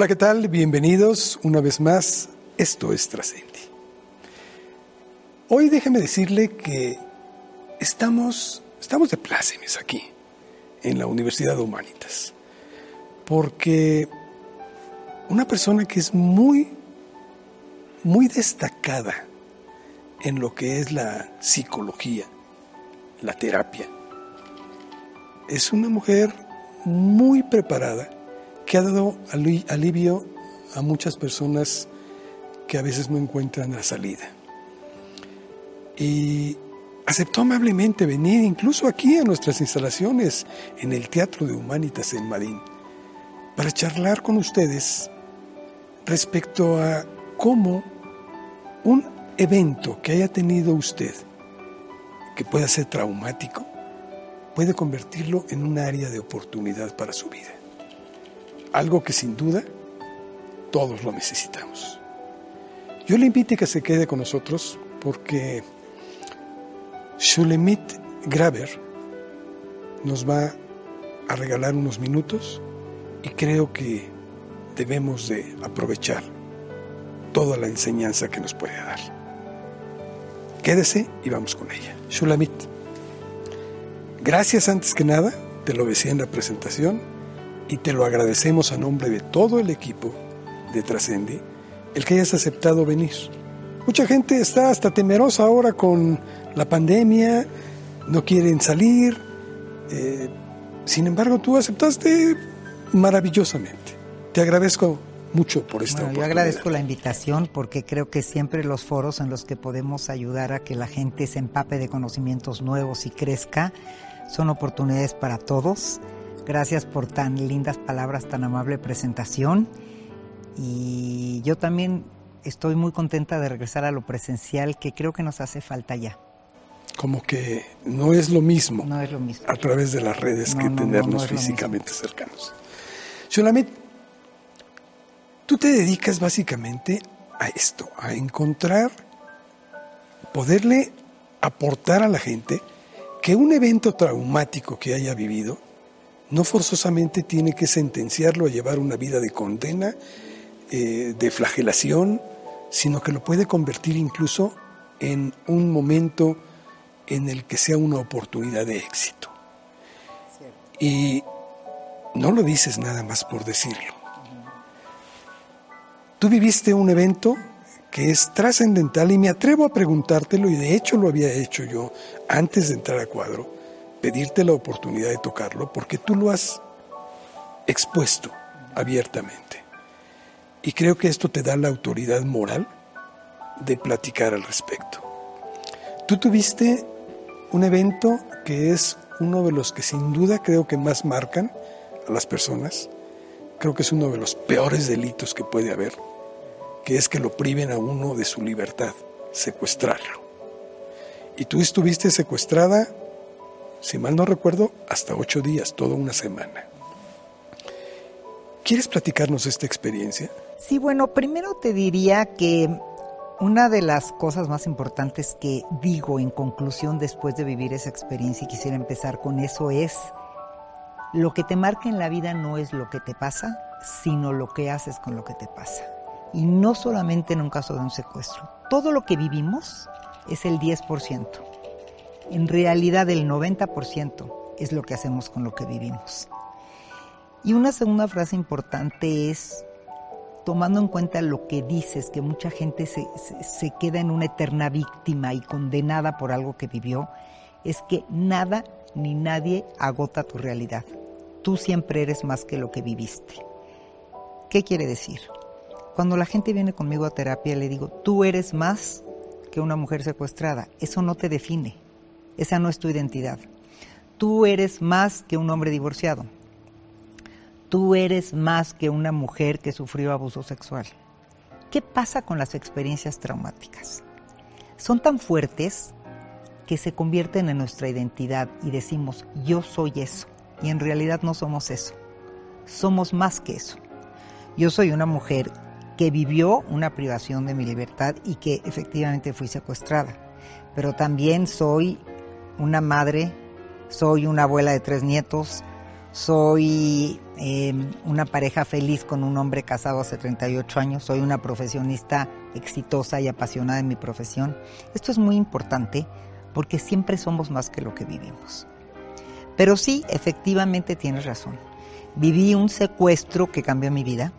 Hola, ¿qué tal? Bienvenidos una vez más. Esto es Trascendi. Hoy déjeme decirle que estamos, estamos de plácemes aquí, en la Universidad de Humanitas, porque una persona que es muy, muy destacada en lo que es la psicología, la terapia, es una mujer muy preparada que ha dado alivio a muchas personas que a veces no encuentran la salida. Y aceptó amablemente venir incluso aquí a nuestras instalaciones en el Teatro de Humanitas en Madrid para charlar con ustedes respecto a cómo un evento que haya tenido usted, que pueda ser traumático, puede convertirlo en un área de oportunidad para su vida. Algo que sin duda todos lo necesitamos. Yo le invito a que se quede con nosotros porque Shulemit Graver nos va a regalar unos minutos y creo que debemos de aprovechar toda la enseñanza que nos puede dar. Quédese y vamos con ella. Shulamit, gracias antes que nada, te lo decía en la presentación y te lo agradecemos a nombre de todo el equipo de Trascendi el que hayas aceptado venir. Mucha gente está hasta temerosa ahora con la pandemia, no quieren salir. Eh, sin embargo, tú aceptaste maravillosamente. Te agradezco mucho por esta bueno, Yo agradezco la invitación porque creo que siempre los foros en los que podemos ayudar a que la gente se empape de conocimientos nuevos y crezca son oportunidades para todos. Gracias por tan lindas palabras, tan amable presentación. Y yo también estoy muy contenta de regresar a lo presencial que creo que nos hace falta ya como que no es lo mismo, no es lo mismo. a través de las redes que tenernos físicamente cercanos. Solamente, tú te dedicas básicamente a esto, a encontrar, poderle aportar a la gente que un evento traumático que haya vivido no forzosamente tiene que sentenciarlo a llevar una vida de condena, eh, de flagelación, sino que lo puede convertir incluso en un momento en el que sea una oportunidad de éxito. Y no lo dices nada más por decirlo. Tú viviste un evento que es trascendental y me atrevo a preguntártelo y de hecho lo había hecho yo antes de entrar a cuadro, pedirte la oportunidad de tocarlo porque tú lo has expuesto abiertamente. Y creo que esto te da la autoridad moral de platicar al respecto. Tú tuviste un evento que es uno de los que sin duda creo que más marcan a las personas. Creo que es uno de los peores delitos que puede haber, que es que lo priven a uno de su libertad, secuestrarlo. Y tú estuviste secuestrada, si mal no recuerdo, hasta ocho días, toda una semana. ¿Quieres platicarnos esta experiencia? Sí, bueno, primero te diría que una de las cosas más importantes que digo en conclusión después de vivir esa experiencia y quisiera empezar con eso es, lo que te marca en la vida no es lo que te pasa, sino lo que haces con lo que te pasa. Y no solamente en un caso de un secuestro. Todo lo que vivimos es el 10%. En realidad el 90% es lo que hacemos con lo que vivimos. Y una segunda frase importante es, tomando en cuenta lo que dices, que mucha gente se, queda en una eterna víctima y condenada por algo que vivió, es que nada ni nadie agota tu realidad. Tú siempre eres más que lo que viviste. ¿Qué quiere decir? Cuando la gente viene conmigo a terapia le digo, tú eres más que una mujer secuestrada. Eso no te define. Esa no es tu identidad. Tú eres más que un hombre divorciado tú eres más que una mujer que sufrió abuso sexual. ¿Qué pasa con las experiencias traumáticas? Son tan fuertes que se convierten en nuestra identidad y decimos, yo soy eso. Y en realidad no somos eso. Somos más que eso. Yo soy una mujer que vivió una privación de mi libertad y que efectivamente fui secuestrada. Pero también soy una madre, soy una abuela de tres nietos, soy em, una pareja feliz con un hombre casado hace 38 años, soy una profesionista exitosa y apasionada en mi profesión. Esto es muy importante porque siempre somos más que lo que vivimos. Pero sí, efectivamente tienes razón. Viví un secuestro que cambió mi vida.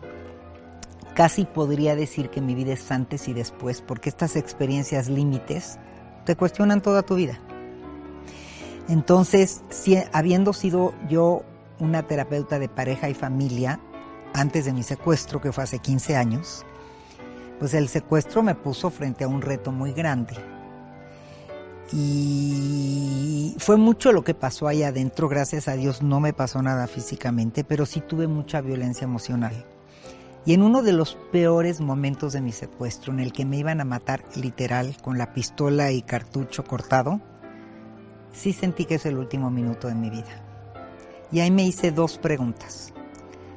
Casi podría decir que mi vida es antes y después, porque estas experiencias límites te cuestionan toda tu vida. Entonces, habiendo sido yo una terapeuta de pareja y familia antes de mi secuestro, que fue hace 15 años, pues el secuestro me puso frente a un reto muy grande. Y fue mucho lo que pasó ahí adentro, gracias a Dios no me pasó nada físicamente, pero sí tuve mucha violencia emocional. Y en uno de los peores momentos de mi secuestro, en el que me iban a matar literal con la pistola y cartucho cortado, sí sentí que es el último minuto de mi vida. Y ahí me hice dos preguntas.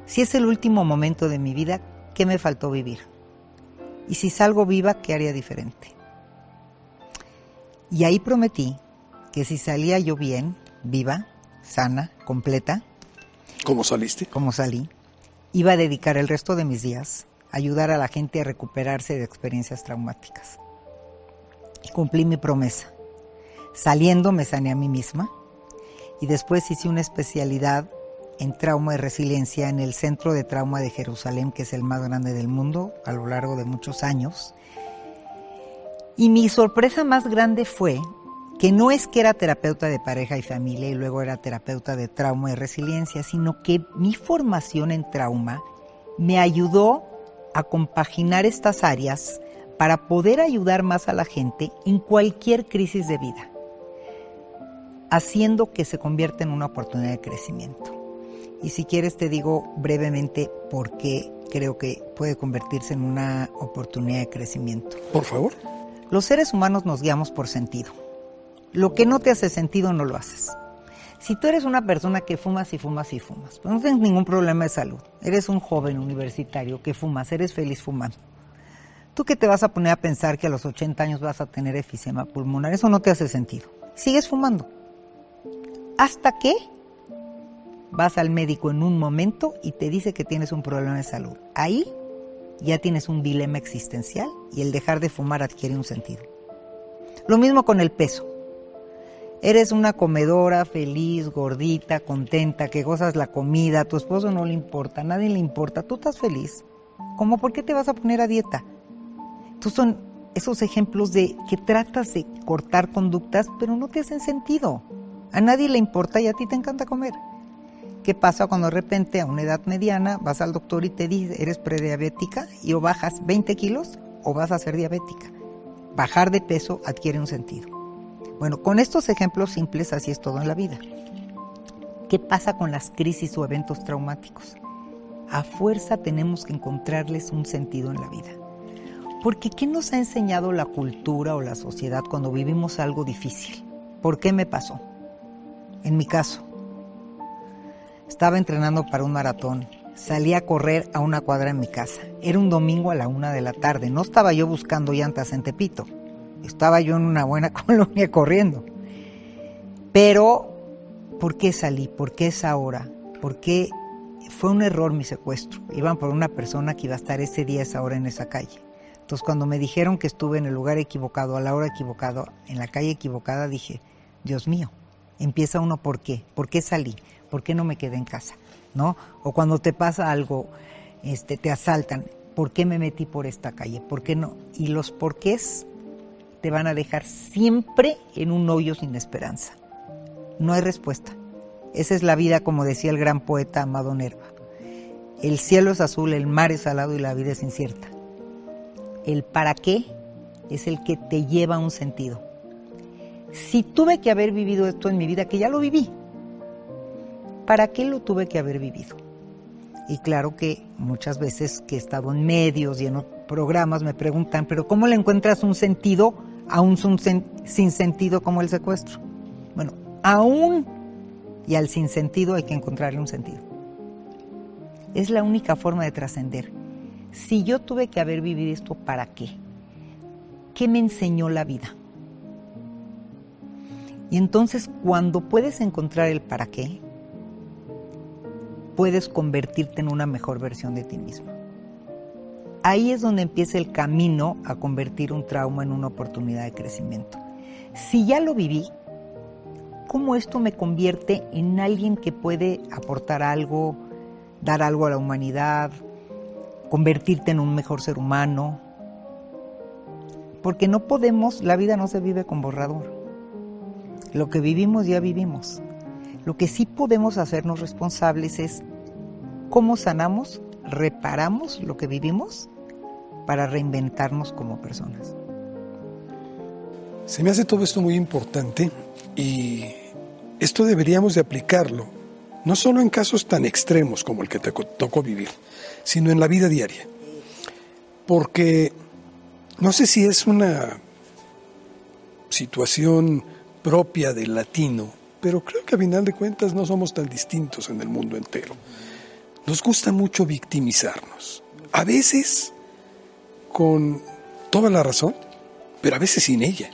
Si es el último momento de mi vida, ¿qué me faltó vivir? Y si salgo viva, ¿qué haría diferente? Y ahí prometí que si salía yo bien, viva, sana, completa. ¿Cómo saliste? Como salí iba a dedicar el resto de mis días a ayudar a la gente a recuperarse de experiencias traumáticas. Y cumplí mi promesa. Saliendo me sané a mí misma y después hice una especialidad en trauma y resiliencia en el Centro de Trauma de Jerusalén, que es el más grande del mundo a lo largo de muchos años. Y mi sorpresa más grande fue que no es que era terapeuta de pareja y familia y luego era terapeuta de trauma y resiliencia, sino que mi formación en trauma me ayudó a compaginar estas áreas para poder ayudar más a la gente en cualquier crisis de vida, haciendo que se convierta en una oportunidad de crecimiento. Y si quieres te digo brevemente por qué creo que puede convertirse en una oportunidad de crecimiento. Por favor. Los seres humanos nos guiamos por sentido lo que no te hace sentido no lo haces. Si tú eres una persona que fumas y fumas y fumas, pues no tienes ningún problema de salud, eres un joven universitario que fumas, eres feliz fumando. ¿Tú qué te vas a poner a pensar que a los 80 años vas a tener efisema pulmonar? Eso no te hace sentido. Sigues fumando. Hasta que vas al médico en un momento y te dice que tienes un problema de salud. Ahí ya tienes un dilema existencial y el dejar de fumar adquiere un sentido. Lo mismo con el peso. Eres una comedora feliz, gordita, contenta, que gozas la comida, a tu esposo no le importa, a nadie le importa, tú estás feliz. ¿Cómo por qué te vas a poner a dieta? Tú son esos ejemplos de que tratas de cortar conductas, pero no te hacen sentido. A nadie le importa y a ti te encanta comer. ¿Qué pasa cuando de repente a una edad mediana vas al doctor y te dice eres prediabética y o bajas 20 kilos o vas a ser diabética? Bajar de peso adquiere un sentido. Bueno, con estos ejemplos simples así es todo en la vida. ¿Qué pasa con las crisis o eventos traumáticos? A fuerza tenemos que encontrarles un sentido en la vida. Porque ¿qué nos ha enseñado la cultura o la sociedad cuando vivimos algo difícil? ¿Por qué me pasó? En mi caso, estaba entrenando para un maratón. Salí a correr a una cuadra en mi casa. Era un domingo a la una de la tarde. No estaba yo buscando llantas en Tepito estaba yo en una buena colonia corriendo. Pero, ¿por qué salí? ¿Por qué esa hora? ¿Por qué fue un error mi secuestro? Iban por una persona que iba a estar ese día, esa hora en esa calle. Entonces, cuando me dijeron que estuve en el lugar equivocado, a la hora equivocada, en la calle equivocada, dije, Dios mío, empieza uno por qué, por qué salí, por qué no me quedé en casa, ¿no? O cuando te pasa algo, este, te asaltan, ¿por qué me metí por esta calle? ¿Por qué no? Y los porqués te van a dejar siempre en un hoyo sin esperanza. No hay respuesta. Esa es la vida, como decía el gran poeta Amado Nerva. El cielo es azul, el mar es salado y la vida es incierta. El para qué es el que te lleva a un sentido. Si tuve que haber vivido esto en mi vida, que ya lo viví, ¿para qué lo tuve que haber vivido? Y claro que muchas veces que he estado en medios y en programas me preguntan, pero ¿cómo le encuentras un sentido aún un sin sentido como el secuestro. Bueno, aún y al sin sentido hay que encontrarle un sentido. Es la única forma de trascender. Si yo tuve que haber vivido esto, ¿para qué? ¿Qué me enseñó la vida? Y entonces cuando puedes encontrar el para qué, puedes convertirte en una mejor versión de ti mismo. Ahí es donde empieza el camino a convertir un trauma en una oportunidad de crecimiento. Si ya lo viví, ¿cómo esto me convierte en alguien que puede aportar algo, dar algo a la humanidad, convertirte en un mejor ser humano? Porque no podemos, la vida no se vive con borrador. Lo que vivimos ya vivimos. Lo que sí podemos hacernos responsables es cómo sanamos, reparamos lo que vivimos para reinventarnos como personas. Se me hace todo esto muy importante y esto deberíamos de aplicarlo, no solo en casos tan extremos como el que te tocó vivir, sino en la vida diaria. Porque no sé si es una situación propia del latino, pero creo que a final de cuentas no somos tan distintos en el mundo entero. Nos gusta mucho victimizarnos. A veces con toda la razón, pero a veces sin ella.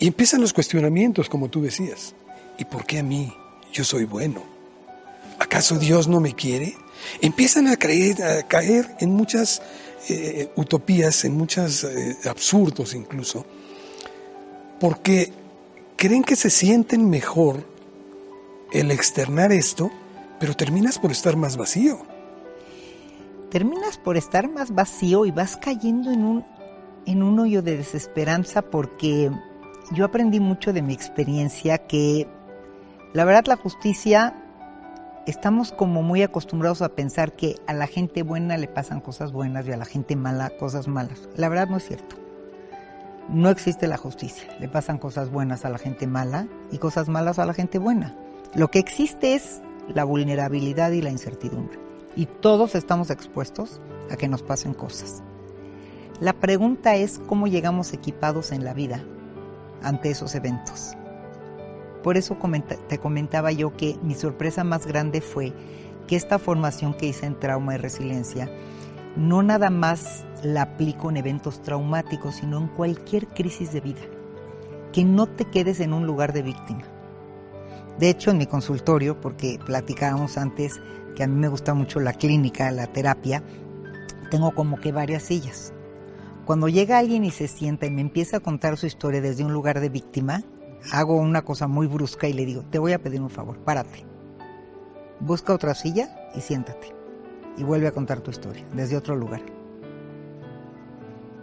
Y empiezan los cuestionamientos, como tú decías. ¿Y por qué a mí? Yo soy bueno. ¿Acaso Dios no me quiere? Empiezan a, creer, a caer en muchas eh, utopías, en muchos eh, absurdos incluso, porque creen que se sienten mejor el externar esto, pero terminas por estar más vacío. Terminas por estar más vacío y vas cayendo en un, en un hoyo de desesperanza porque yo aprendí mucho de mi experiencia que la verdad la justicia estamos como muy acostumbrados a pensar que a la gente buena le pasan cosas buenas y a la gente mala cosas malas. La verdad no es cierto no existe la justicia. Le pasan cosas buenas a la gente mala y cosas malas a la gente buena. Lo que existe es la vulnerabilidad y la incertidumbre. Y todos estamos expuestos a que nos pasen cosas. La pregunta es cómo llegamos equipados en la vida ante esos eventos. Por eso te comentaba yo que mi sorpresa más grande fue que esta formación que hice en trauma y resiliencia no nada más la aplico en eventos traumáticos, sino en cualquier crisis de vida. Que no te quedes en un lugar de víctima. De hecho, en mi consultorio, porque platicábamos antes que a mí me gusta mucho la clínica, la terapia, tengo como que varias sillas. Cuando llega alguien y se sienta y me empieza a contar su historia desde un lugar de víctima, hago una cosa muy brusca y le digo, te voy a pedir un favor, párate. Busca otra silla y siéntate y vuelve a contar tu historia desde otro lugar.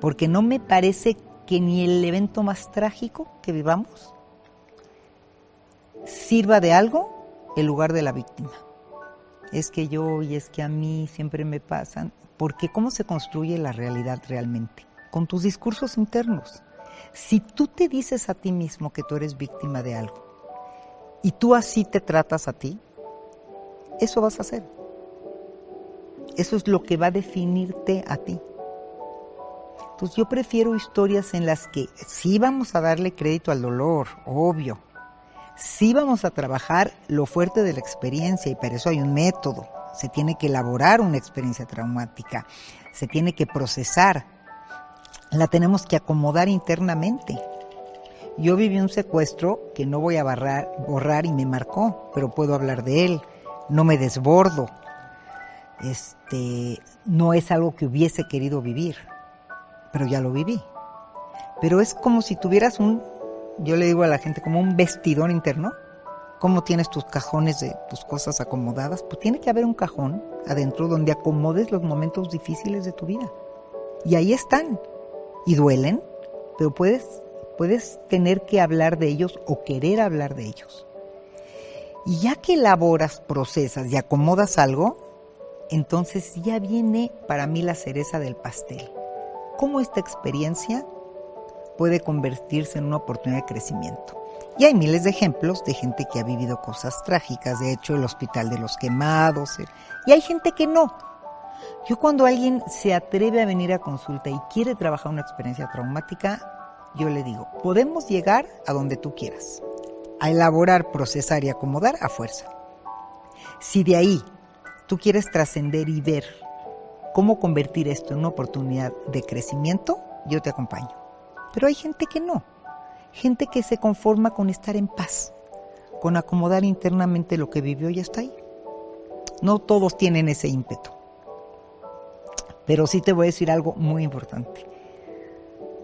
Porque no me parece que ni el evento más trágico que vivamos sirva de algo el lugar de la víctima. Es que yo y es que a mí siempre me pasan. Porque ¿cómo se construye la realidad realmente? Con tus discursos internos. Si tú te dices a ti mismo que tú eres víctima de algo y tú así te tratas a ti, eso vas a hacer. Eso es lo que va a definirte a ti. Entonces yo prefiero historias en las que sí vamos a darle crédito al dolor, obvio. Sí vamos a trabajar lo fuerte de la experiencia y para eso hay un método. Se tiene que elaborar una experiencia traumática, se tiene que procesar, la tenemos que acomodar internamente. Yo viví un secuestro que no voy a borrar y me marcó, pero puedo hablar de él. No me desbordo, este, no es algo que hubiese querido vivir, pero ya lo viví. Pero es como si tuvieras un, yo le digo a la gente, como un vestidor interno. ¿Cómo tienes tus cajones de tus cosas acomodadas? Pues tiene que haber un cajón adentro donde acomodes los momentos difíciles de tu vida. Y ahí están. Y duelen, pero puedes, puedes tener que hablar de ellos o querer hablar de ellos. Y ya que elaboras, procesas y acomodas algo, entonces ya viene para mí la cereza del pastel. ¿Cómo esta experiencia puede convertirse en una oportunidad de crecimiento? Y hay miles de ejemplos de gente que ha vivido cosas trágicas, de hecho el hospital de los quemados, y hay gente que no. Yo cuando alguien se atreve a venir a consulta y quiere trabajar una experiencia traumática, yo le digo, podemos llegar a donde tú quieras, a elaborar, procesar y acomodar a fuerza. Si de ahí tú quieres trascender y ver cómo convertir esto en una oportunidad de crecimiento, yo te acompaño. Pero hay gente que no, gente que se conforma con estar en paz, con acomodar internamente lo que vivió y está ahí. no todos tienen ese ímpetu. Pero sí te voy a decir algo muy importante.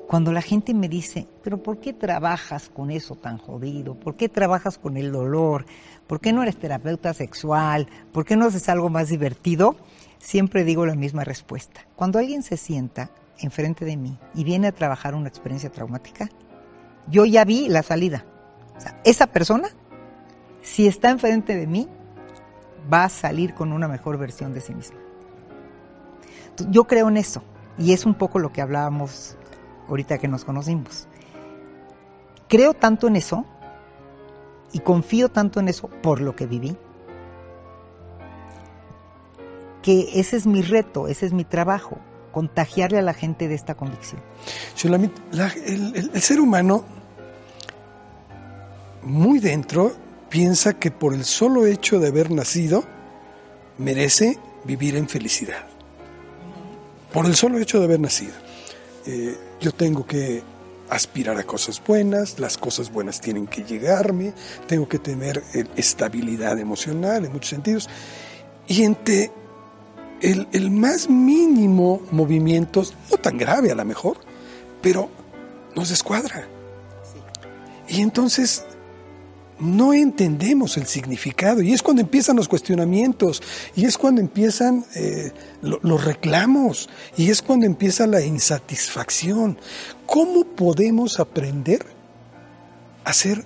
Cuando la gente me dice, pero ¿por qué trabajas con eso tan jodido? ¿Por qué trabajas con el dolor? ¿Por qué no eres terapeuta sexual? ¿Por qué no haces algo más divertido? Siempre digo la misma respuesta. Cuando alguien se sienta enfrente de mí y viene a trabajar una experiencia traumática, yo ya vi la salida. O sea, esa persona, si está enfrente de mí, va a salir con una mejor versión de sí misma. Yo creo en eso y es un poco lo que hablábamos ahorita que nos conocimos. Creo tanto en eso y confío tanto en eso por lo que viví, que ese es mi reto, ese es mi trabajo, contagiarle a la gente de esta convicción. el, ser humano, muy dentro, piensa que por el solo hecho de haber nacido, merece vivir en felicidad. Por el solo hecho de haber nacido. Eh, yo tengo que aspirar a cosas buenas, las cosas buenas tienen que llegarme, tengo que tener eh, estabilidad emocional en muchos sentidos. Y entre el, el, más mínimo movimiento, no tan grave a lo mejor, pero nos descuadra. Y entonces no entendemos el significado y es cuando empiezan los cuestionamientos y es cuando empiezan eh, los reclamos y es cuando empieza la insatisfacción. ¿Cómo podemos aprender a ser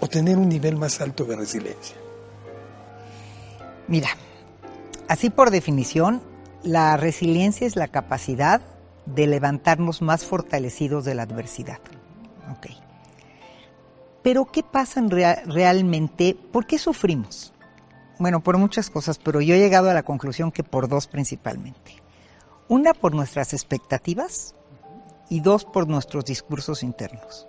o tener un nivel más alto de resiliencia? Mira, así por definición, la resiliencia es la capacidad de levantarnos más fortalecidos de la adversidad. Pero ¿qué pasa realmente? ¿Por qué sufrimos? Bueno, por muchas cosas, pero yo he llegado a la conclusión que por dos principalmente. Una por nuestras expectativas y dos por nuestros discursos internos.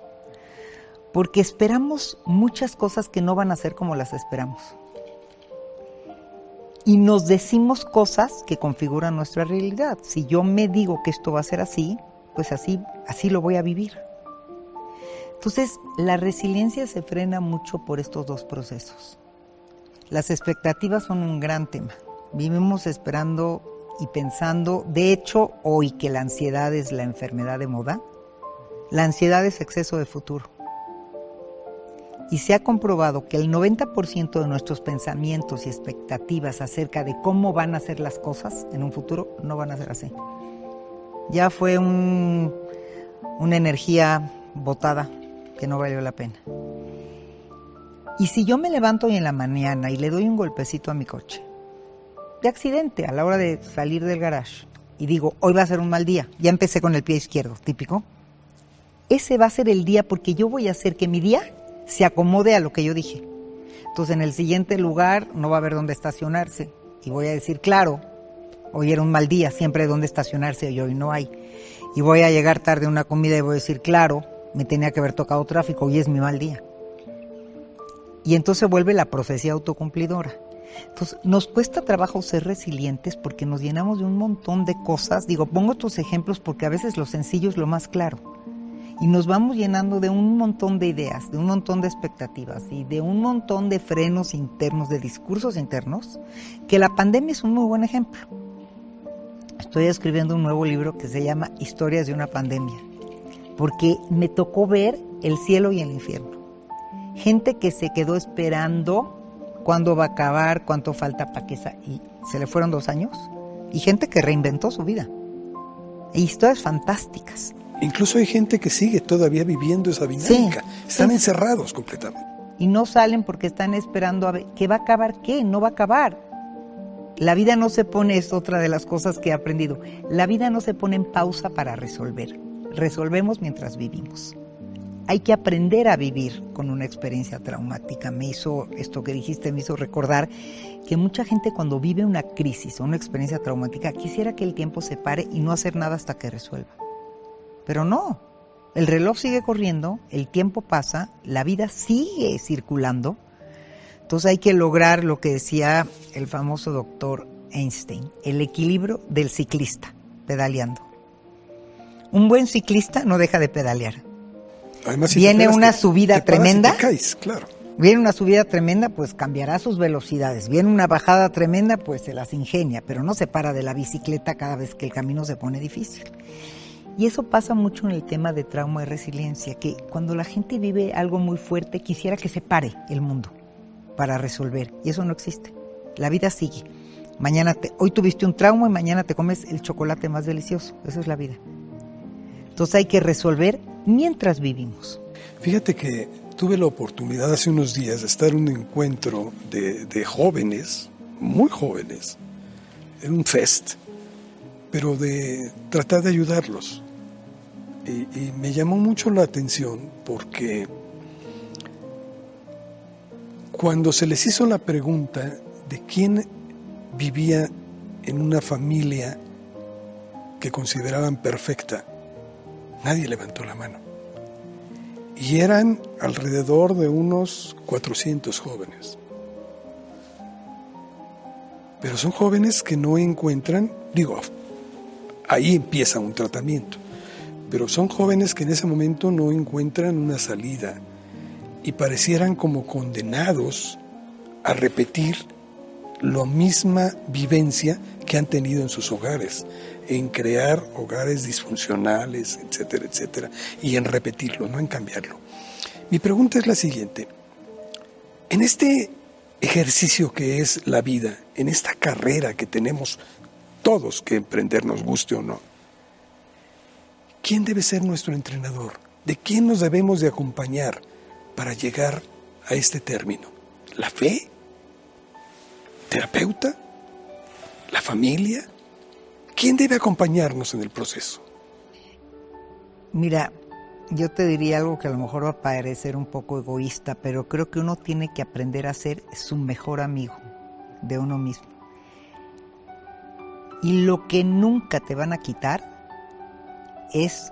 Porque esperamos muchas cosas que no van a ser como las esperamos. Y nos decimos cosas que configuran nuestra realidad. Si yo me digo que esto va a ser así, pues así, así lo voy a vivir. Entonces, la resiliencia se frena mucho por estos dos procesos. Las expectativas son un gran tema. Vivimos esperando y pensando, de hecho, hoy que la ansiedad es la enfermedad de moda, la ansiedad es exceso de futuro. Y se ha comprobado que el 90% de nuestros pensamientos y expectativas acerca de cómo van a ser las cosas en un futuro no van a ser así. Ya fue una energía botada que no valió la pena. Y si yo me levanto hoy en la mañana y le doy un golpecito a mi coche, de accidente a la hora de salir del garage, y digo, hoy va a ser un mal día, ya empecé con el pie izquierdo, típico, ese va a ser el día porque yo voy a hacer que mi día se acomode a lo que yo dije. Entonces en el siguiente lugar no va a haber dónde estacionarse y voy a decir, claro, hoy era un mal día, siempre hay dónde estacionarse y hoy no hay. Y voy a llegar tarde a una comida y voy a decir, claro, me tenía que haber tocado tráfico, y es mi mal día. Y entonces vuelve la profecía autocumplidora. Entonces, nos cuesta trabajo ser resilientes porque nos llenamos de un montón de cosas. Digo, pongo estos ejemplos porque a veces lo sencillo es lo más claro. Y nos vamos llenando de un montón de ideas, de un montón de expectativas y de un montón de frenos internos, de discursos internos, que la pandemia es un muy buen ejemplo. Estoy escribiendo un nuevo libro que se llama Historias de una pandemia porque me tocó ver el cielo y el infierno. Gente que se quedó esperando cuándo va a acabar, cuánto falta para que y se le fueron dos años, y gente que reinventó su vida. Historias fantásticas. Incluso hay gente que sigue todavía viviendo esa dinámica. están encerrados completamente. Y no salen porque están esperando a ver qué va a acabar, qué, no va a acabar. La vida no se pone, es otra de las cosas que he aprendido, la vida no se pone en pausa para resolver resolvemos mientras vivimos. Hay que aprender a vivir con una experiencia traumática. Me hizo, esto que dijiste, me hizo recordar que mucha gente cuando vive una crisis o una experiencia traumática quisiera que el tiempo se pare y no hacer nada hasta que resuelva. Pero no, el reloj sigue corriendo, el tiempo pasa, la vida sigue circulando. Entonces hay que lograr lo que decía el famoso doctor Einstein, el equilibrio del ciclista pedaleando. Un buen ciclista no deja de pedalear. Viene una subida tremenda. caes, claro. Viene una subida tremenda, pues cambiará sus velocidades. Viene una bajada tremenda, pues se las ingenia, pero no se para de la bicicleta cada vez que el camino se pone difícil. Y eso pasa mucho en el tema de trauma y resiliencia, que cuando la gente vive algo muy fuerte, quisiera que se pare el mundo para resolver. Y eso no existe. La vida sigue. Mañana te, hoy tuviste un trauma y mañana te comes el chocolate más delicioso. Eso es la vida. Entonces hay que resolver mientras vivimos. Fíjate que tuve la oportunidad hace unos días de estar en un encuentro de, jóvenes, muy jóvenes, en un fest, pero de tratar de ayudarlos. Y me llamó mucho la atención porque cuando se les hizo la pregunta de quién vivía en una familia que consideraban perfecta, nadie levantó la mano y eran alrededor de unos 400 jóvenes. Pero son jóvenes que no encuentran, digo, ahí empieza un tratamiento, pero son jóvenes que en ese momento no encuentran una salida y parecieran como condenados a repetir la misma vivencia que han tenido en sus hogares, en crear hogares disfuncionales, etcétera, etcétera, y en repetirlo, no en cambiarlo. Mi pregunta es la siguiente. En este ejercicio que es la vida, en esta carrera que tenemos todos que emprender, nos guste o no, ¿quién debe ser nuestro entrenador? ¿De quién nos debemos de acompañar para llegar a este término? ¿La fe? ¿Terapeuta? ¿La familia? ¿Quién debe acompañarnos en el proceso? Mira, yo te diría algo que a lo mejor va a parecer un poco egoísta, pero creo que uno tiene que aprender a ser su mejor amigo de uno mismo. Y lo que nunca te van a quitar es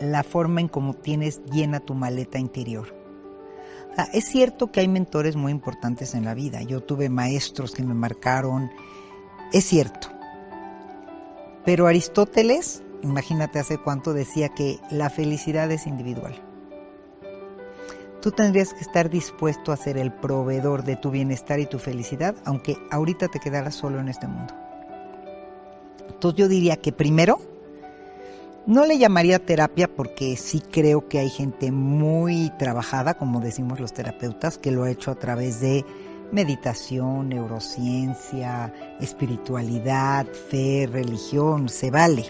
la forma en cómo tienes llena tu maleta interior. es cierto que hay mentores muy importantes en la vida. Yo tuve maestros que me marcaron. Es cierto. Pero Aristóteles, imagínate hace cuánto, decía que la felicidad es individual. Tú tendrías que estar dispuesto a ser el proveedor de tu bienestar y tu felicidad, aunque ahorita te quedaras solo en este mundo. Entonces yo diría que primero, no le llamaría terapia porque sí creo que hay gente muy trabajada, como decimos los terapeutas, que lo ha hecho a través de meditación, neurociencia, espiritualidad, fe, religión, se vale.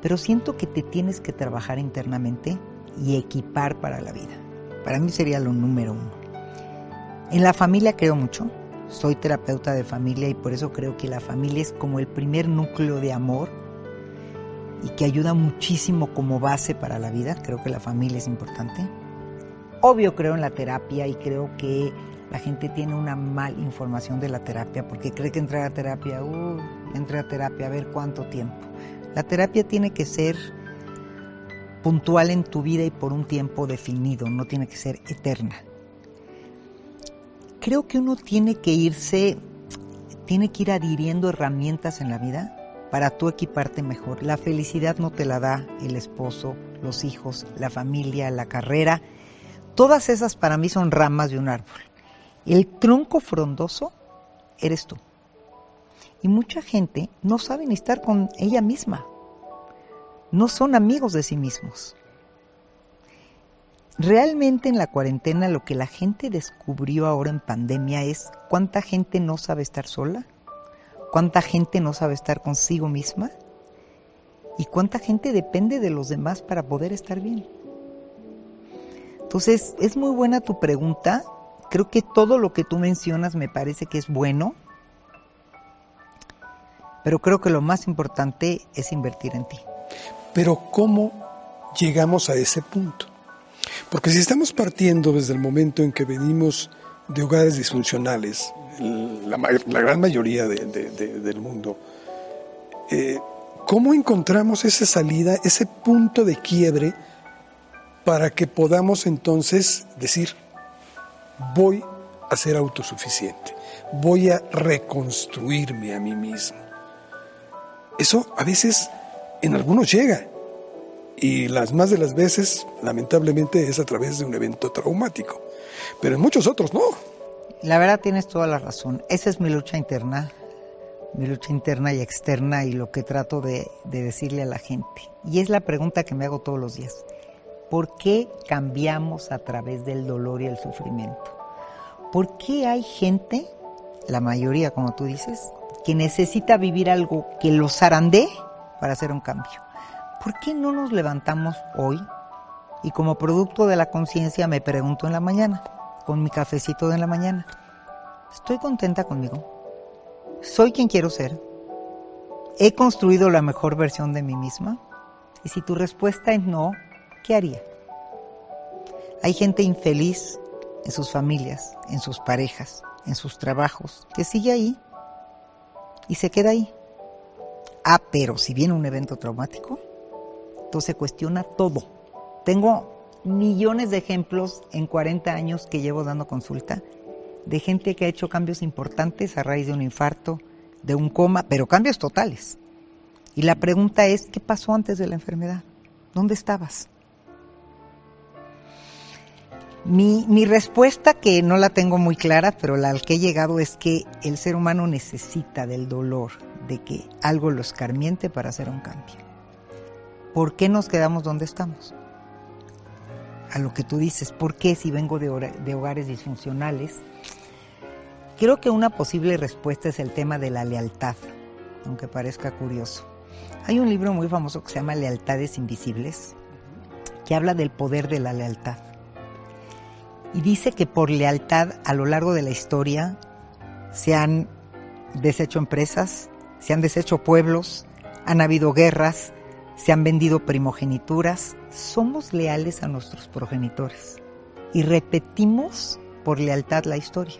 Pero siento que te tienes que trabajar internamente y equipar para la vida. Para mí sería lo número uno. En la familia creo mucho. Soy terapeuta de familia y por eso creo que la familia es como el primer núcleo de amor y que ayuda muchísimo como base para la vida. Creo que la familia es importante. Obvio creo en la terapia y creo que la gente tiene una mal información de la terapia porque cree que entrar a terapia, uh, entré a terapia a ver cuánto tiempo. La terapia tiene que ser puntual en tu vida y por un tiempo definido, no tiene que ser eterna. Creo que uno tiene que irse, tiene que ir adhiriendo herramientas en la vida para tú equiparte mejor. La felicidad no te la da el esposo, los hijos, la familia, la carrera. Todas esas para mí son ramas de un árbol. El tronco frondoso eres tú. Y mucha gente no sabe ni estar con ella misma. No son amigos de sí mismos. Realmente en la cuarentena lo que la gente descubrió ahora en pandemia es cuánta gente no sabe estar sola, cuánta gente no sabe estar consigo misma y cuánta gente depende de los demás para poder estar bien. Entonces, es muy buena tu pregunta Creo que todo lo que tú mencionas me parece que es bueno, pero creo que lo más importante es invertir en ti. Pero ¿cómo llegamos a ese punto? Porque si estamos partiendo desde el momento en que venimos de hogares disfuncionales, la, gran mayoría del mundo, eh, ¿cómo encontramos esa salida, ese punto de quiebre para que podamos entonces decir, voy a ser autosuficiente, voy a reconstruirme a mí mismo. Eso a veces en algunos llega y las más de las veces lamentablemente es a través de un evento traumático. Pero en muchos otros no. La verdad tienes toda la razón. Esa es mi lucha interna, mi lucha interna y externa y lo que trato de, de decirle a la gente. Y es la pregunta que me hago todos los días. ¿Por qué cambiamos a través del dolor y el sufrimiento? ¿Por qué hay gente, la mayoría como tú dices, que necesita vivir algo que los zarandee para hacer un cambio? ¿Por qué no nos levantamos hoy y como producto de la conciencia me pregunto en la mañana, con mi cafecito de la mañana, ¿estoy contenta conmigo? ¿Soy quien quiero ser? ¿He construido la mejor versión de mí misma? Y si tu respuesta es no, ¿qué haría? Hay gente infeliz en sus familias, en sus parejas, en sus trabajos, que sigue ahí y se queda ahí. Ah, pero si viene un evento traumático, entonces cuestiona todo. Tengo millones de ejemplos en 40 años que llevo dando consulta de gente que ha hecho cambios importantes a raíz de un infarto, de un coma, pero cambios totales. Y la pregunta es, ¿qué pasó antes de la enfermedad? ¿Dónde estabas? Mi, respuesta, que no la tengo muy clara, pero la al que he llegado es que el ser humano necesita del dolor, de que algo lo escarmiente para hacer un cambio. ¿por qué nos quedamos donde estamos? A lo que tú dices, ¿por qué si vengo de, hogares disfuncionales? Creo que una posible respuesta es el tema de la lealtad, aunque parezca curioso. Hay un libro muy famoso que se llama Lealtades Invisibles, que habla del poder de la lealtad. Y dice que por lealtad a lo largo de la historia se han deshecho empresas, se han deshecho pueblos, han habido guerras, se han vendido primogenituras, somos leales a nuestros progenitores y repetimos por lealtad la historia.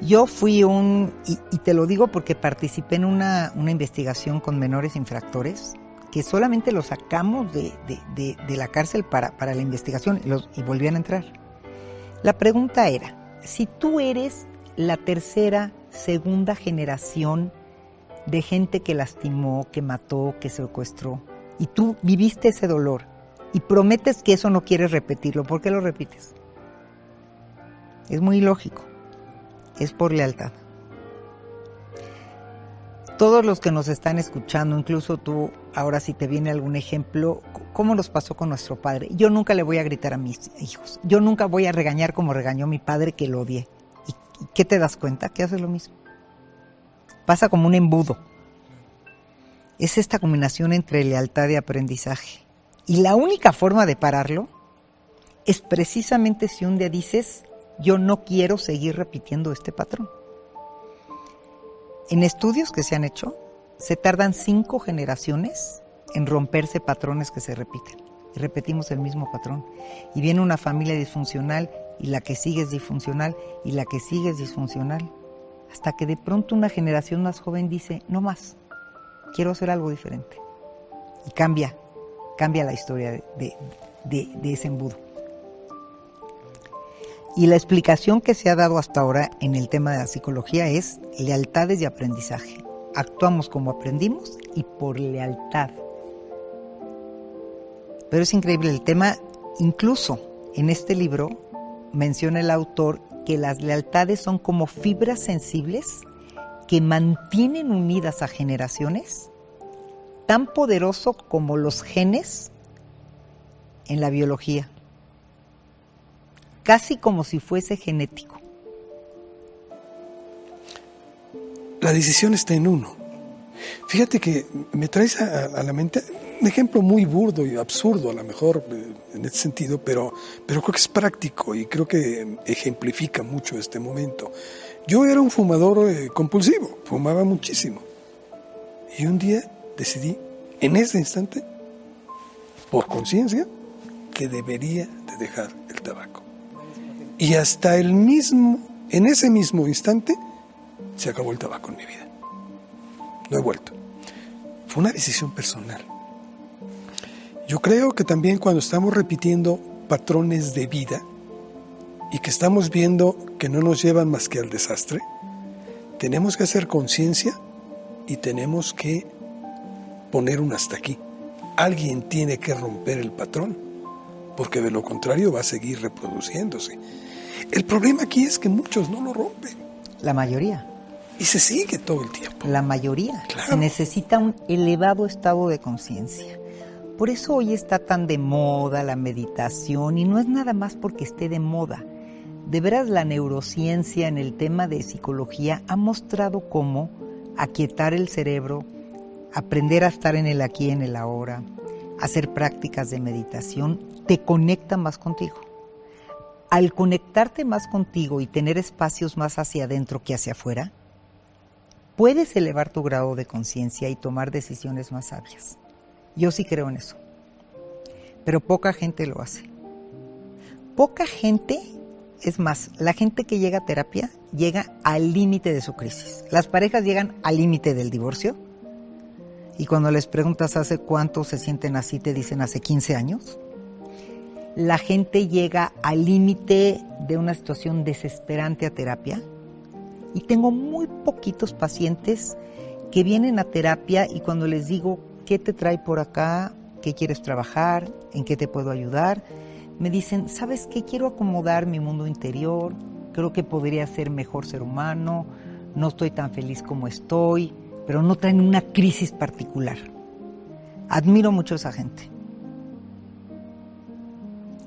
Yo fui un, y, te lo digo porque participé en una, investigación con menores infractores, que solamente los sacamos de, la cárcel para, para la investigación y volvían a entrar. La pregunta era, si tú eres la tercera, segunda generación de gente que lastimó, que mató, que secuestró, y tú viviste ese dolor y prometes que eso no quieres repetirlo, ¿por qué lo repites? Es muy lógico, es por lealtad. Todos los que nos están escuchando, incluso tú, ahora si te viene algún ejemplo, ¿cómo nos pasó con nuestro padre? Yo nunca le voy a gritar a mis hijos, yo nunca voy a regañar como regañó mi padre que lo odié. ¿Y qué te das cuenta? Que hace lo mismo pasa como un embudo. Es esta combinación entre lealtad y aprendizaje. Y la única forma de pararlo es precisamente si un día dices, yo no quiero seguir repitiendo este patrón. En estudios que se han hecho, se tardan cinco generaciones en romperse patrones que se repiten. Y repetimos el mismo patrón. Y viene una familia disfuncional y la que sigue es disfuncional y la que sigue es disfuncional hasta que de pronto una generación más joven dice, no más, quiero hacer algo diferente. Y cambia, cambia la historia de, ese embudo. Y la explicación que se ha dado hasta ahora en el tema de la psicología es lealtades y aprendizaje. Actuamos como aprendimos y por lealtad. Pero es increíble el tema, incluso en este libro menciona el autor que las lealtades son como fibras sensibles que mantienen unidas a generaciones, tan poderoso como los genes en la biología, casi como si fuese genético. La decisión está en uno. Fíjate que me traes a, la mente un ejemplo muy burdo y absurdo a lo mejor eh, en este sentido, pero, pero creo que es práctico y creo que ejemplifica mucho este momento. Yo era un fumador eh, compulsivo, fumaba muchísimo. Y un día decidí, en ese instante, por conciencia, que debería de dejar el tabaco. Y hasta el mismo, en ese mismo instante, se acabó el tabaco en mi vida. No he vuelto. Fue una decisión personal. Yo creo que también cuando estamos repitiendo patrones de vida y que estamos viendo que no nos llevan más que al desastre, tenemos que hacer conciencia y tenemos que poner un hasta aquí. Alguien tiene que romper el patrón porque de lo contrario va a seguir reproduciéndose. El problema aquí es que muchos no lo rompen. La mayoría. Y se sigue todo el tiempo. La mayoría. Claro. Se necesita un elevado estado de conciencia. Por eso hoy está tan de moda la meditación y no es nada más porque esté de moda. De veras la neurociencia en el tema de psicología ha mostrado cómo aquietar el cerebro, aprender a estar en el aquí y en el ahora, hacer prácticas de meditación, te conecta más contigo. Al conectarte más contigo y tener espacios más hacia adentro que hacia afuera, puedes elevar tu grado de conciencia y tomar decisiones más sabias. Yo sí creo en eso. Pero poca gente lo hace. Poca gente, es más, la gente que llega a terapia llega al límite de su crisis. Las parejas llegan al límite del divorcio y cuando les preguntas hace cuánto se sienten así, te dicen hace 15 años. La gente llega al límite de una situación desesperante a terapia y tengo muy poquitos pacientes que vienen a terapia y cuando les digo qué te trae por acá, qué quieres trabajar, en qué te puedo ayudar, me dicen, ¿sabes qué? Quiero acomodar mi mundo interior, creo que podría ser mejor ser humano, no estoy tan feliz como estoy, pero no traen una crisis particular. Admiro mucho a esa gente.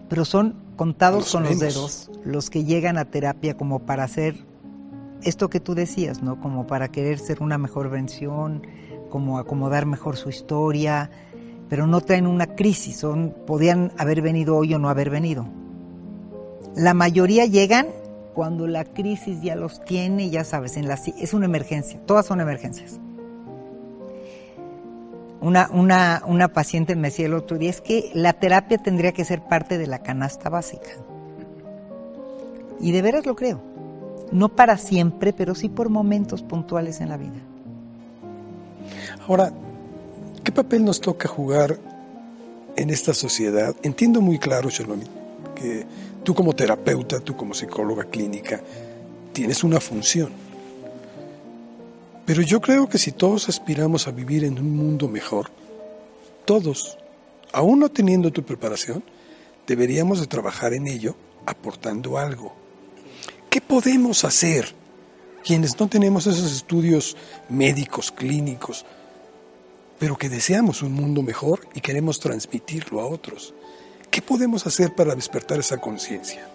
Pero son contados Los con los dedos los que llegan a terapia como para hacer esto que tú decías, ¿no? Como para querer ser una mejor versión, como acomodar mejor su historia, pero no traen una crisis, podían haber venido hoy o no haber venido. La mayoría llegan cuando la crisis ya los tiene, ya sabes, en la, es una emergencia, todas son emergencias. Una, una, una paciente me decía el otro día, es que la terapia tendría que ser parte de la canasta básica. Y de veras lo creo. No para siempre, pero sí por momentos puntuales en la vida. Ahora, ¿qué papel nos toca jugar en esta sociedad? Entiendo muy claro, Shalom, que tú como terapeuta, tú como psicóloga clínica, tienes una función. Pero yo creo que si todos aspiramos a vivir en un mundo mejor, todos, aún no teniendo tu preparación, deberíamos de trabajar en ello aportando algo. ¿Qué podemos hacer quienes no tenemos esos estudios médicos, clínicos, pero que deseamos un mundo mejor y queremos transmitirlo a otros? ¿Qué podemos hacer para despertar esa conciencia?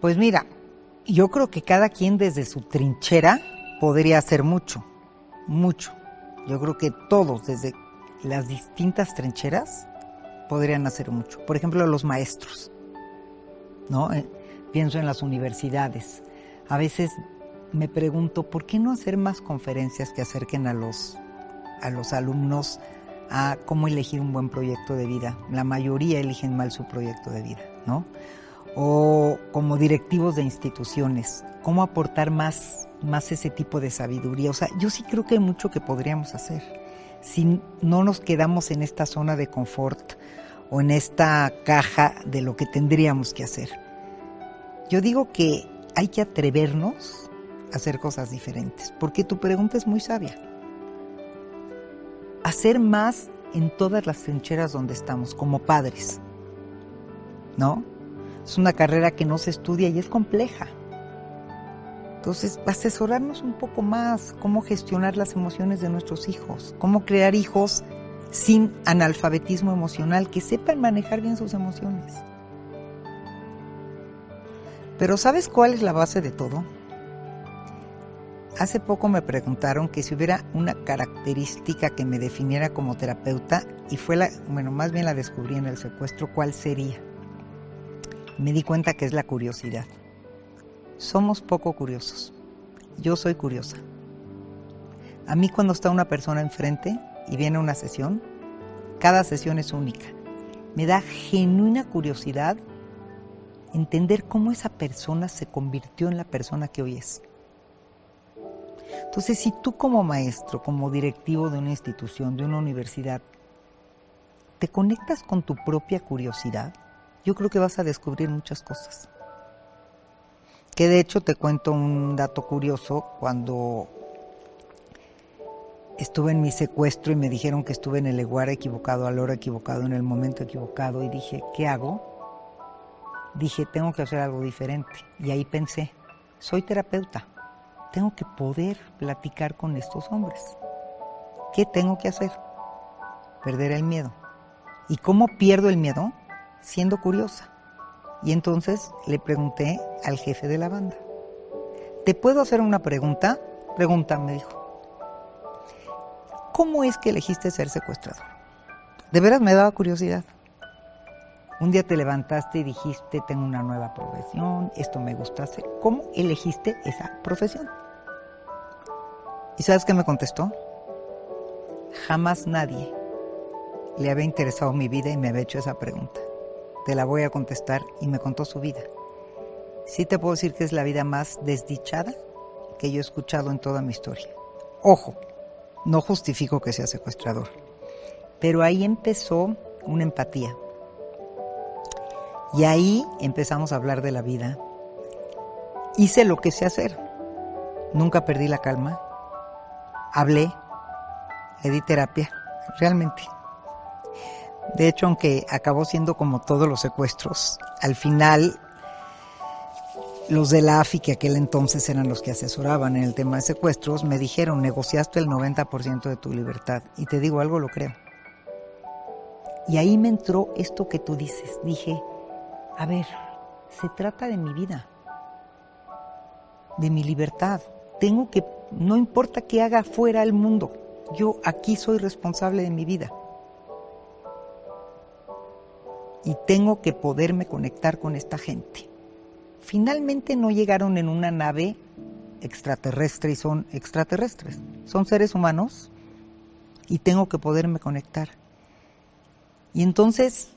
Pues mira, yo creo que cada quien desde su trinchera podría hacer mucho, mucho. Yo creo que todos desde las distintas trincheras podrían hacer mucho. Por ejemplo, los maestros, ¿no? Eh, pienso en las universidades. A veces me pregunto, ¿por qué no hacer más conferencias que acerquen a los, a los alumnos a cómo elegir un buen proyecto de vida? La mayoría eligen mal su proyecto de vida, ¿no? O como directivos de instituciones, cómo aportar más, más ese tipo de sabiduría. O sea, yo sí creo que hay mucho que podríamos hacer si no nos quedamos en esta zona de confort o en esta caja de lo que tendríamos que hacer. Yo digo que hay que atrevernos a hacer cosas diferentes, porque tu pregunta es muy sabia. Hacer más en todas las trincheras donde estamos, como padres. ¿No? Es una carrera que no se estudia y es compleja. Entonces, asesorarnos un poco más, cómo gestionar las emociones de nuestros hijos, cómo crear hijos sin analfabetismo emocional, que sepan manejar bien sus emociones. Pero ¿sabes cuál es la base de todo? Hace poco me preguntaron que si hubiera una característica que me definiera como terapeuta y fue la, bueno, más bien la descubrí en el secuestro, ¿cuál sería? Me di cuenta que es la curiosidad. Somos poco curiosos. Yo soy curiosa. A mí cuando está una persona enfrente y viene una sesión, cada sesión es única. Me da genuina curiosidad entender cómo esa persona se convirtió en la persona que hoy es. Entonces, si tú como maestro, como directivo de una institución, de una universidad, te conectas con tu propia curiosidad, yo creo que vas a descubrir muchas cosas. Que de hecho te cuento un dato curioso, cuando estuve en mi secuestro y me dijeron que estuve en el lugar equivocado, al hora equivocado, en el momento equivocado y dije, ¿qué hago? Dije, tengo que hacer algo diferente. Y ahí pensé, soy terapeuta, tengo que poder platicar con estos hombres. ¿Qué tengo que hacer? Perder el miedo. ¿Y cómo pierdo el miedo? Siendo curiosa. Y entonces le pregunté al jefe de la banda, ¿te puedo hacer una pregunta? Pregunta, me dijo. ¿Cómo es que elegiste ser secuestrador? De veras me daba curiosidad. Un día te levantaste y dijiste, tengo una nueva profesión, esto me gusta hacer. ¿Cómo elegiste esa profesión? ¿Y sabes qué me contestó? Jamás nadie le había interesado mi vida y me había hecho esa pregunta. Te la voy a contestar y me contó su vida. Sí te puedo decir que es la vida más desdichada que yo he escuchado en toda mi historia. Ojo, no justifico que sea secuestrador, pero ahí empezó una empatía. Y ahí empezamos a hablar de la vida. Hice lo que sé hacer. Nunca perdí la calma. Hablé, le di terapia, realmente. De hecho, aunque acabó siendo como todos los secuestros, al final los de la AFI, que aquel entonces eran los que asesoraban en el tema de secuestros, me dijeron, negociaste el 90% de tu libertad. Y te digo algo, lo creo. Y ahí me entró esto que tú dices. Dije, a ver, se trata de mi vida, de mi libertad. Tengo que, no importa qué haga fuera el mundo, yo aquí soy responsable de mi vida. Y tengo que poderme conectar con esta gente. Finalmente no llegaron en una nave extraterrestre y son extraterrestres. Son seres humanos y tengo que poderme conectar. Y entonces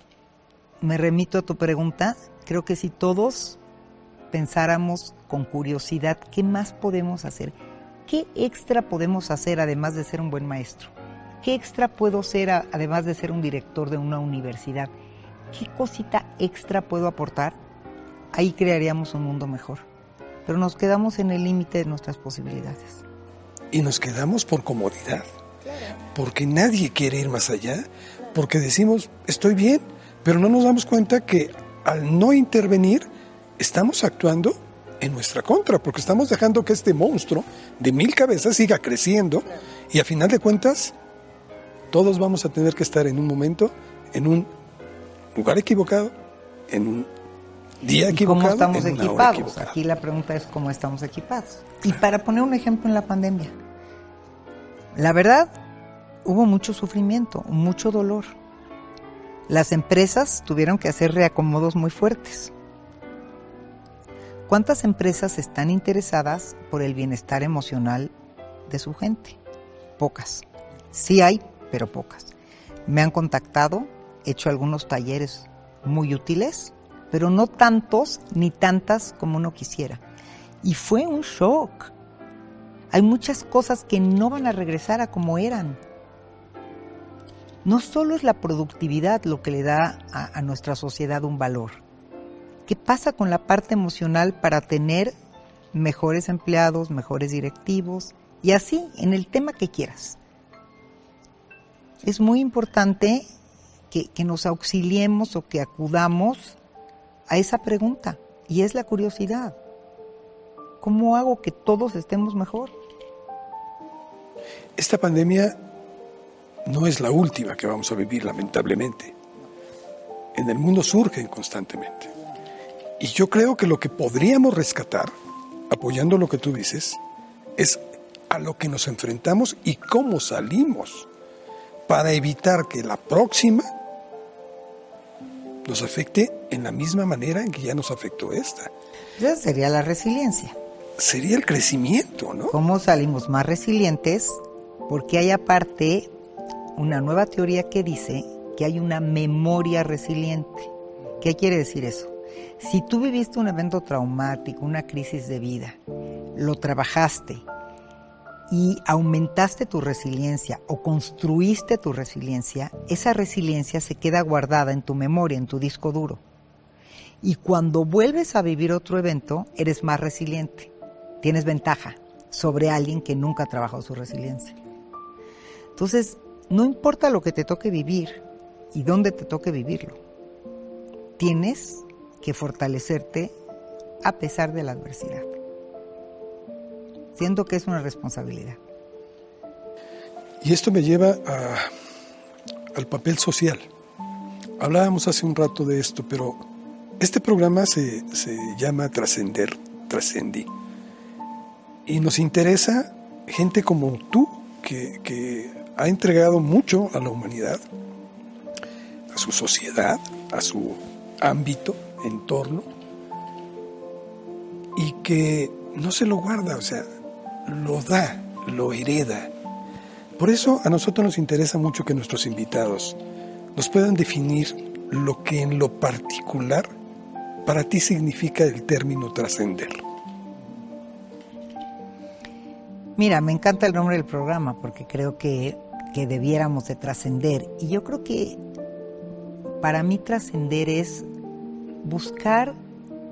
me remito a tu pregunta. Creo que si todos pensáramos con curiosidad qué más podemos hacer, ¿Qué extra podemos hacer además de ser un buen maestro? ¿Qué extra puedo ser además de ser un director de una universidad? ¿Qué cosita extra puedo aportar? Ahí crearíamos un mundo mejor. Pero nos quedamos en el límite de nuestras posibilidades. Y nos quedamos por comodidad. Porque nadie quiere ir más allá. Porque decimos, estoy bien, pero no nos damos cuenta que al no intervenir, estamos actuando en nuestra contra, porque estamos dejando que este monstruo de mil cabezas siga creciendo y a final de cuentas todos vamos a tener que estar en un momento, en un lugar equivocado, en un día equivocado. ¿Cómo estamos equipados? Aquí la pregunta es cómo estamos equipados. Y para poner un ejemplo en la pandemia, la verdad, hubo mucho sufrimiento, mucho dolor. Las empresas tuvieron que hacer reacomodos muy fuertes ¿Cuántas empresas están interesadas por el bienestar emocional de su gente? Pocas. Sí hay, pero pocas. Me han contactado, he hecho algunos talleres muy útiles, pero no tantos ni tantas como uno quisiera. Y fue un shock. Hay muchas cosas que no van a regresar a como eran. No solo es la productividad lo que le da a, nuestra sociedad un valor, ¿Qué pasa con la parte emocional para tener mejores empleados, mejores directivos y así en el tema que quieras? Es muy importante que, que nos auxiliemos o que acudamos a esa pregunta y es la curiosidad. ¿Cómo hago que todos estemos mejor? Esta pandemia no es la última que vamos a vivir, lamentablemente. En el mundo surgen constantemente. Y yo creo que lo que podríamos rescatar, apoyando lo que tú dices, es a lo que nos enfrentamos y cómo salimos para evitar que la próxima nos afecte en la misma manera en que ya nos afectó esta. Esa sería la resiliencia. Sería el crecimiento, ¿no? ¿Cómo salimos más resilientes? Porque hay aparte una nueva teoría que dice que hay una memoria resiliente. ¿Qué quiere decir eso? Si tú viviste un evento traumático, una crisis de vida, lo trabajaste y aumentaste tu resiliencia o construiste tu resiliencia, esa resiliencia se queda guardada en tu memoria, en tu disco duro. Y cuando vuelves a vivir otro evento, eres más resiliente. Tienes ventaja sobre alguien que nunca trabajó su resiliencia. Entonces, no importa lo que te toque vivir y dónde te toque vivirlo, tienes que fortalecerte a pesar de la adversidad. Siento que es una responsabilidad. Y esto me lleva al papel social. Hablábamos hace un rato de esto, pero este programa se, llama Trascender, Trascendi. Y nos interesa gente como tú, que, que ha entregado mucho a la humanidad, a su sociedad, a su ámbito, entorno, y que no se lo guarda, o sea, lo da, lo hereda. Por eso a nosotros nos interesa mucho que nuestros invitados nos puedan definir lo que en lo particular para ti significa el término trascender. Mira, me encanta el nombre del programa porque creo que, que debiéramos de trascender. Y yo creo que para mí trascender es buscar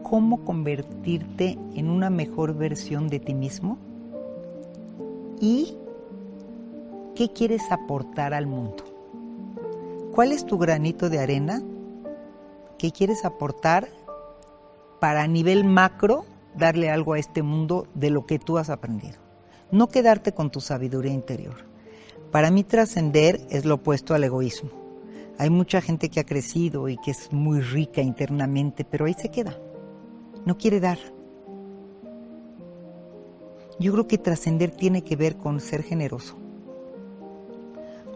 cómo convertirte en una mejor versión de ti mismo y qué quieres aportar al mundo. ¿Cuál es tu granito de arena? ¿Qué quieres aportar para a nivel macro darle algo a este mundo de lo que tú has aprendido? No quedarte con tu sabiduría interior. Para mí trascender es lo opuesto al egoísmo. Hay mucha gente que ha crecido y que es muy rica internamente, pero ahí se queda. No quiere dar. Yo creo que trascender tiene que ver con ser generoso.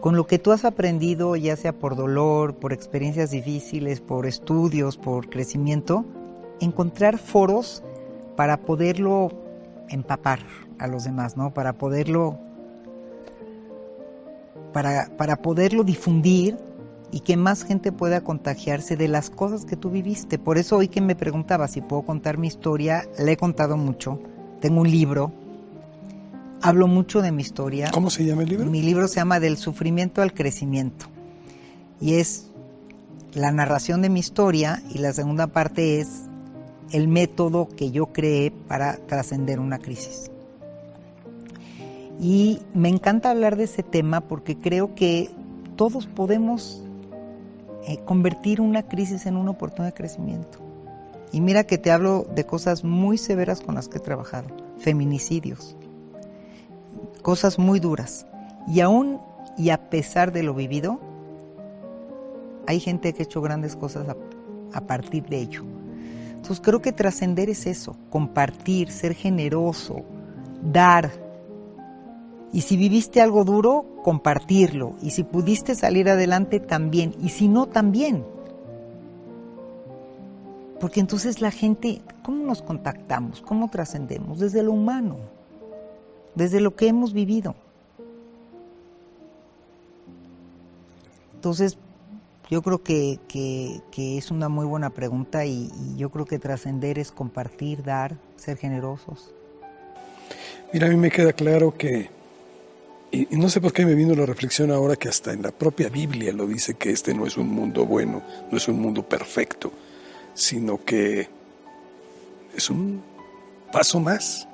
Con lo que tú has aprendido, ya sea por dolor, por experiencias difíciles, por estudios, por crecimiento, encontrar foros para poderlo empapar a los demás, ¿no? Para poderlo para, para poderlo difundir y que más gente pueda contagiarse de las cosas que tú viviste. Por eso hoy que me preguntaba si puedo contar mi historia, le he contado mucho. Tengo un libro, hablo mucho de mi historia. ¿Cómo se llama el libro? Mi libro se llama Del sufrimiento al crecimiento. Y es la narración de mi historia y la segunda parte es el método que yo creé para trascender una crisis. Y me encanta hablar de ese tema porque creo que todos podemos eh, convertir una crisis en una oportunidad de crecimiento. Y mira que te hablo de cosas muy severas con las que he trabajado, feminicidios, cosas muy duras. Y aún y a pesar de lo vivido, hay gente que ha hecho grandes cosas a, a partir de ello. Entonces creo que trascender es eso, compartir, ser generoso, dar, y si viviste algo duro, compartirlo. Y si pudiste salir adelante, también. Y si no, también. Porque entonces la gente, ¿cómo nos contactamos? ¿Cómo trascendemos? Desde lo humano, desde lo que hemos vivido. Entonces, yo creo que, es una muy buena pregunta y yo creo que trascender es compartir, dar, ser generosos. Mira, a mí me queda claro que y, no sé por qué me vino la reflexión ahora que hasta en la propia Biblia lo dice que este no es un mundo bueno, no es un mundo perfecto, sino que es un paso más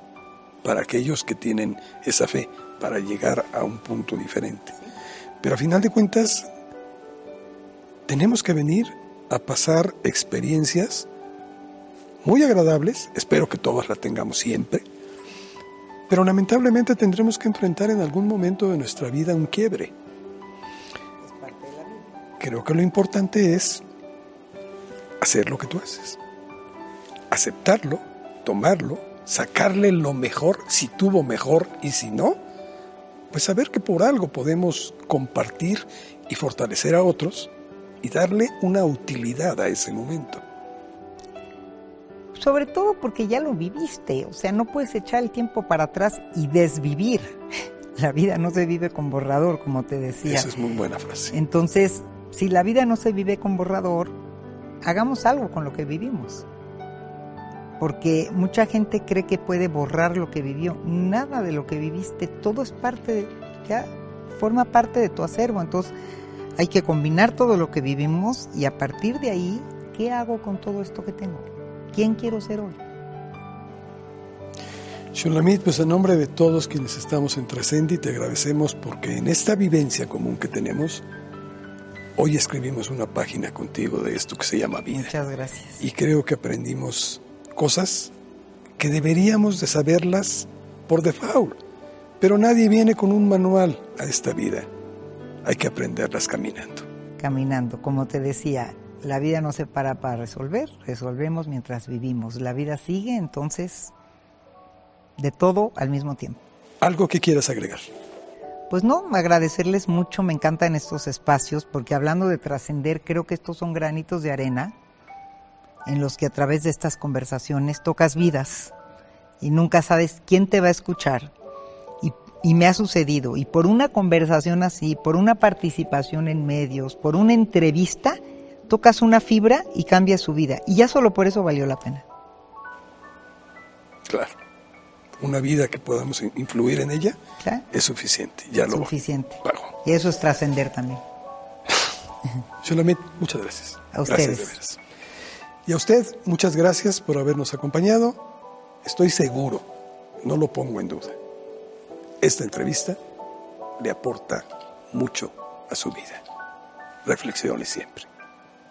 para aquellos que tienen esa fe, para llegar a un punto diferente. Pero a final de cuentas, tenemos que venir a pasar experiencias muy agradables, espero que todas las tengamos siempre, pero lamentablemente tendremos que enfrentar en algún momento de nuestra vida un quiebre. Creo que lo importante es hacer lo que tú haces. Aceptarlo, tomarlo, sacarle lo mejor, si tuvo mejor y si no, pues saber que por algo podemos compartir y fortalecer a otros y darle una utilidad a ese momento sobre todo porque ya lo viviste, o sea, no puedes echar el tiempo para atrás y desvivir. La vida no se vive con borrador, como te decía. Esa es muy buena frase. Entonces, si la vida no se vive con borrador, hagamos algo con lo que vivimos. Porque mucha gente cree que puede borrar lo que vivió. Nada de lo que viviste, todo es parte de, ya forma parte de tu acervo. Entonces, hay que combinar todo lo que vivimos y a partir de ahí, ¿qué hago con todo esto que tengo? ¿Quién quiero ser hoy? Shulamit, pues en nombre de todos quienes estamos en Trascendi, te agradecemos porque en esta vivencia común que tenemos, hoy escribimos una página contigo de esto que se llama vida. Muchas gracias. Y creo que aprendimos cosas que deberíamos de saberlas por default. Pero nadie viene con un manual a esta vida. Hay que aprenderlas caminando. Caminando, como te decía, la vida no se para para resolver, resolvemos mientras vivimos. La vida sigue, entonces de todo al mismo tiempo. ¿Algo que quieras agregar? Pues no, agradecerles mucho, me encantan estos espacios, porque hablando de trascender, creo que estos son granitos de arena en los que a través de estas conversaciones tocas vidas y nunca sabes quién te va a escuchar. Y, y, me ha sucedido, y por una conversación así, por una participación en medios, por una entrevista, tocas una fibra y cambias su vida. Y ya solo por eso valió la pena. Claro una vida que podamos influir en ella es suficiente. Ya lo suficiente. Y eso es trascender también. Solamente muchas gracias. A ustedes. Gracias de veras. Y a usted, muchas gracias por habernos acompañado. Estoy seguro, no lo pongo en duda. Esta entrevista le aporta mucho a su vida. Reflexione siempre.